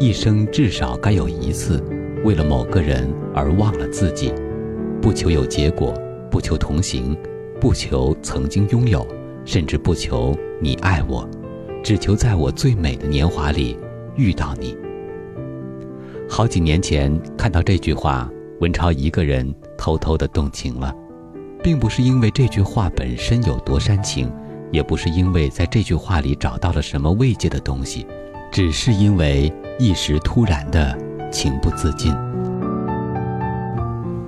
一生至少该有一次，为了某个人而忘了自己，不求有结果，不求同行，不求曾经拥有，甚至不求你爱我，只求在我最美的年华里遇到你。好几年前看到这句话，文超一个人偷偷的动情了，并不是因为这句话本身有多煽情，也不是因为在这句话里找到了什么慰藉的东西，只是因为。一时突然的情不自禁。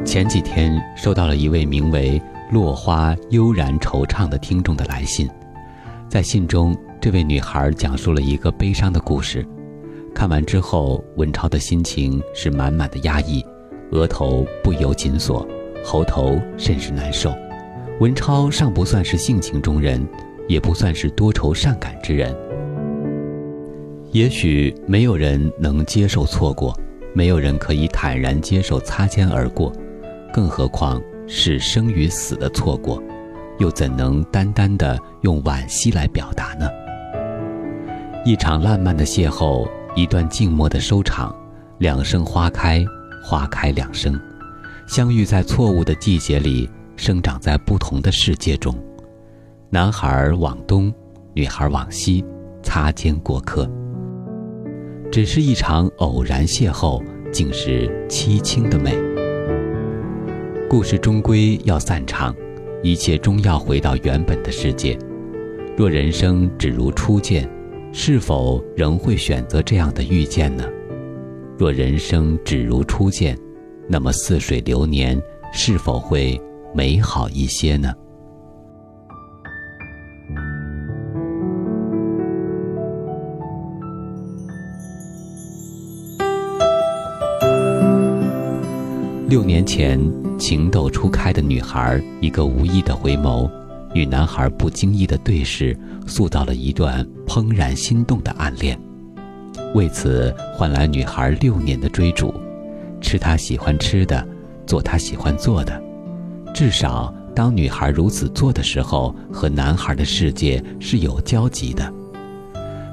前几天收到了一位名为“落花悠然惆怅”的听众的来信，在信中，这位女孩讲述了一个悲伤的故事。看完之后，文超的心情是满满的压抑，额头不由紧锁，喉头甚是难受。文超尚不算是性情中人，也不算是多愁善感之人。也许没有人能接受错过，没有人可以坦然接受擦肩而过，更何况是生与死的错过，又怎能单单的用惋惜来表达呢？一场烂漫的邂逅，一段静默的收场，两生花开，花开两生，相遇在错误的季节里，生长在不同的世界中，男孩往东，女孩往西，擦肩过客。只是一场偶然邂逅，竟是凄清的美。故事终归要散场，一切终要回到原本的世界。若人生只如初见，是否仍会选择这样的遇见呢？若人生只如初见，那么似水流年是否会美好一些呢？六年前，情窦初开的女孩，一个无意的回眸，与男孩不经意的对视，塑造了一段怦然心动的暗恋。为此，换来女孩六年的追逐，吃她喜欢吃的，做她喜欢做的。至少，当女孩如此做的时候，和男孩的世界是有交集的。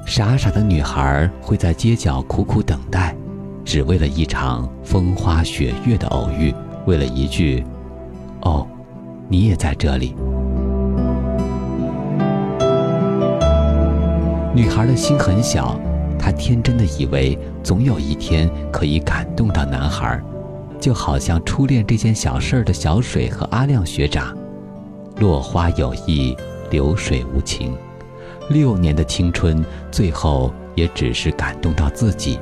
傻傻的女孩会在街角苦苦等待。只为了一场风花雪月的偶遇，为了一句“哦，你也在这里”，女孩的心很小，她天真的以为总有一天可以感动到男孩，就好像初恋这件小事儿的小水和阿亮学长，落花有意，流水无情，六年的青春，最后也只是感动到自己。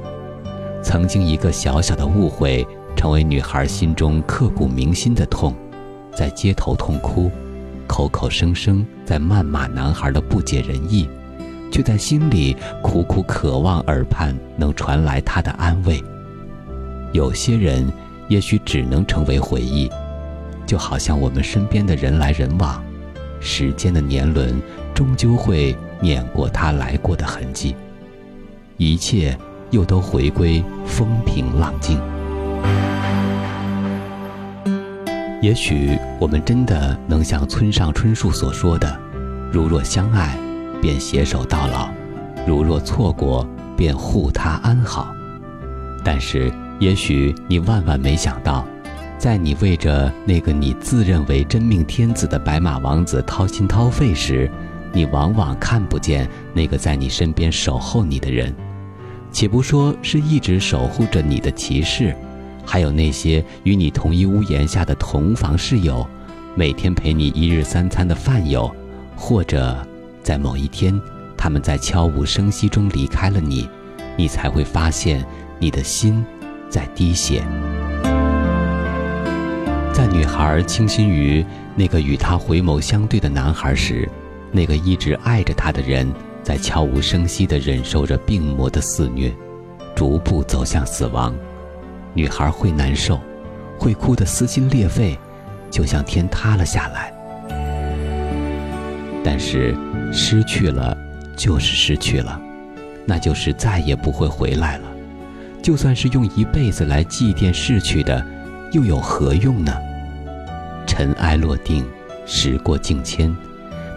曾经一个小小的误会，成为女孩心中刻骨铭心的痛，在街头痛哭，口口声声在谩骂男孩的不解人意，却在心里苦苦渴望耳畔能传来他的安慰。有些人也许只能成为回忆，就好像我们身边的人来人往，时间的年轮终究会碾过他来过的痕迹，一切。又都回归风平浪静。也许我们真的能像村上春树所说的：“如若相爱，便携手到老；如若错过，便护他安好。”但是，也许你万万没想到，在你为着那个你自认为真命天子的白马王子掏心掏肺时，你往往看不见那个在你身边守候你的人。且不说是一直守护着你的骑士，还有那些与你同一屋檐下的同房室友，每天陪你一日三餐的饭友，或者在某一天，他们在悄无声息中离开了你，你才会发现你的心在滴血。在女孩倾心于那个与她回眸相对的男孩时，那个一直爱着她的人。在悄无声息地忍受着病魔的肆虐，逐步走向死亡。女孩会难受，会哭得撕心裂肺，就像天塌了下来。但是，失去了就是失去了，那就是再也不会回来了。就算是用一辈子来祭奠逝去的，又有何用呢？尘埃落定，时过境迁，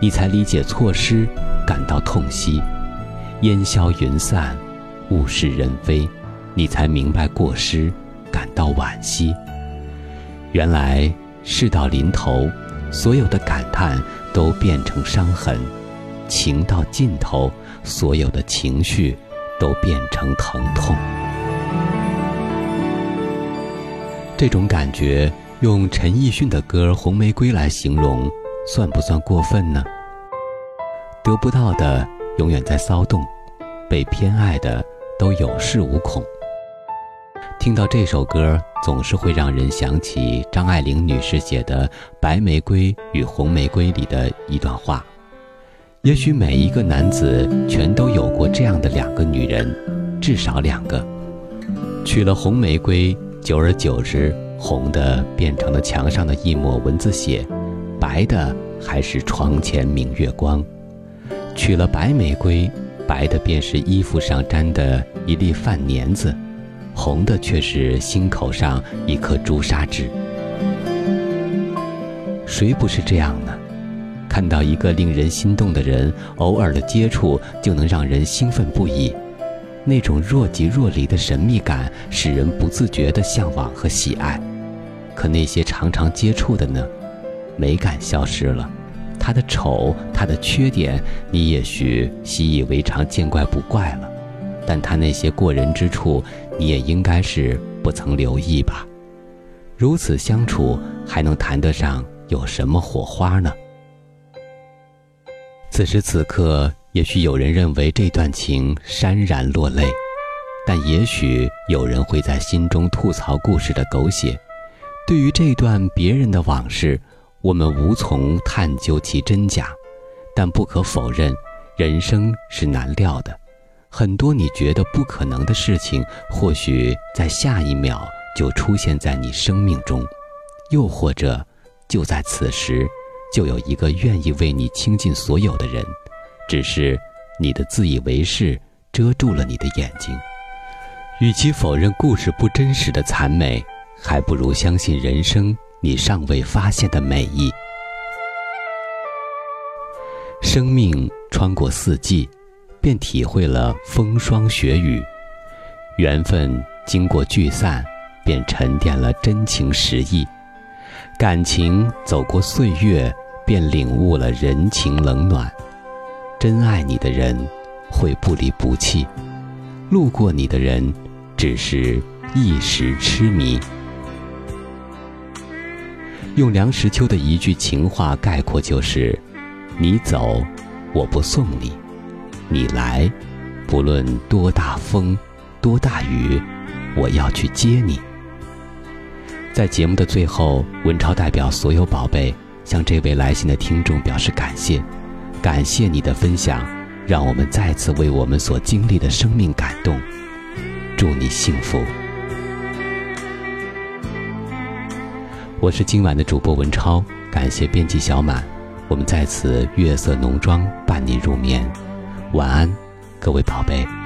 你才理解错失，感到痛惜；烟消云散，物是人非，你才明白过失，感到惋惜。原来事到临头，所有的感叹都变成伤痕；情到尽头，所有的情绪都变成疼痛。这种感觉，用陈奕迅的歌《红玫瑰》来形容，算不算过分呢？得不到的永远在骚动，被偏爱的都有恃无恐。听到这首歌，总是会让人想起张爱玲女士写的《白玫瑰与红玫瑰》里的一段话：也许每一个男子全都有过这样的两个女人，至少两个，娶了红玫瑰。久而久之，红的变成了墙上的一抹蚊子血，白的还是床前明月光。取了白玫瑰，白的便是衣服上沾的一粒饭粘子，红的却是心口上一颗朱砂痣。谁不是这样呢？看到一个令人心动的人，偶尔的接触就能让人兴奋不已。那种若即若离的神秘感，使人不自觉的向往和喜爱。可那些常常接触的呢？美感消失了，他的丑，他的缺点，你也许习以为常，见怪不怪了。但他那些过人之处，你也应该是不曾留意吧？如此相处，还能谈得上有什么火花呢？此时此刻。也许有人认为这段情潸然落泪，但也许有人会在心中吐槽故事的狗血。对于这段别人的往事，我们无从探究其真假，但不可否认，人生是难料的。很多你觉得不可能的事情，或许在下一秒就出现在你生命中，又或者就在此时，就有一个愿意为你倾尽所有的人。只是你的自以为是遮住了你的眼睛。与其否认故事不真实的残美，还不如相信人生你尚未发现的美意。生命穿过四季，便体会了风霜雪雨；缘分经过聚散，便沉淀了真情实意；感情走过岁月，便领悟了人情冷暖。真爱你的人，会不离不弃；路过你的人，只是一时痴迷。用梁实秋的一句情话概括，就是：你走，我不送你；你来，不论多大风，多大雨，我要去接你。在节目的最后，文超代表所有宝贝，向这位来信的听众表示感谢。感谢你的分享，让我们再次为我们所经历的生命感动。祝你幸福。我是今晚的主播文超，感谢编辑小满，我们在此月色浓妆伴你入眠，晚安，各位宝贝。